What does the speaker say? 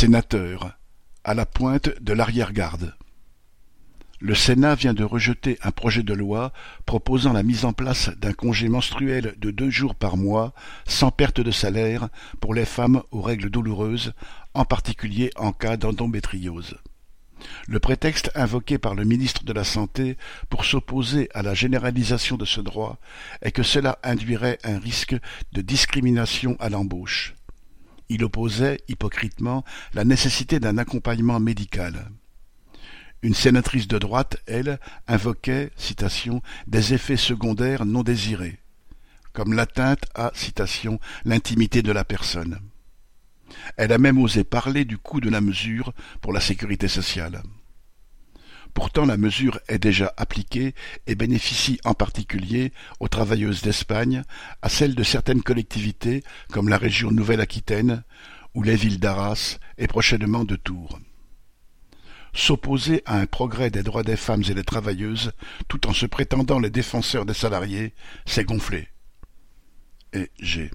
Sénateur, à la pointe de l'arrière-garde. Le Sénat vient de rejeter un projet de loi proposant la mise en place d'un congé menstruel de deux jours par mois sans perte de salaire pour les femmes aux règles douloureuses, en particulier en cas d'endométriose. Le prétexte invoqué par le ministre de la Santé pour s'opposer à la généralisation de ce droit est que cela induirait un risque de discrimination à l'embauche. Il opposait, hypocritement, la nécessité d'un accompagnement médical. Une sénatrice de droite, elle, invoquait, citation, des effets secondaires non désirés, comme l'atteinte à, citation, l'intimité de la personne. Elle a même osé parler du coût de la mesure pour la sécurité sociale. La mesure est déjà appliquée et bénéficie en particulier aux travailleuses d'Espagne, à celles de certaines collectivités comme la région Nouvelle-Aquitaine ou les villes d'Arras et prochainement de Tours. S'opposer à un progrès des droits des femmes et des travailleuses tout en se prétendant les défenseurs des salariés, c'est gonfler. Et j'ai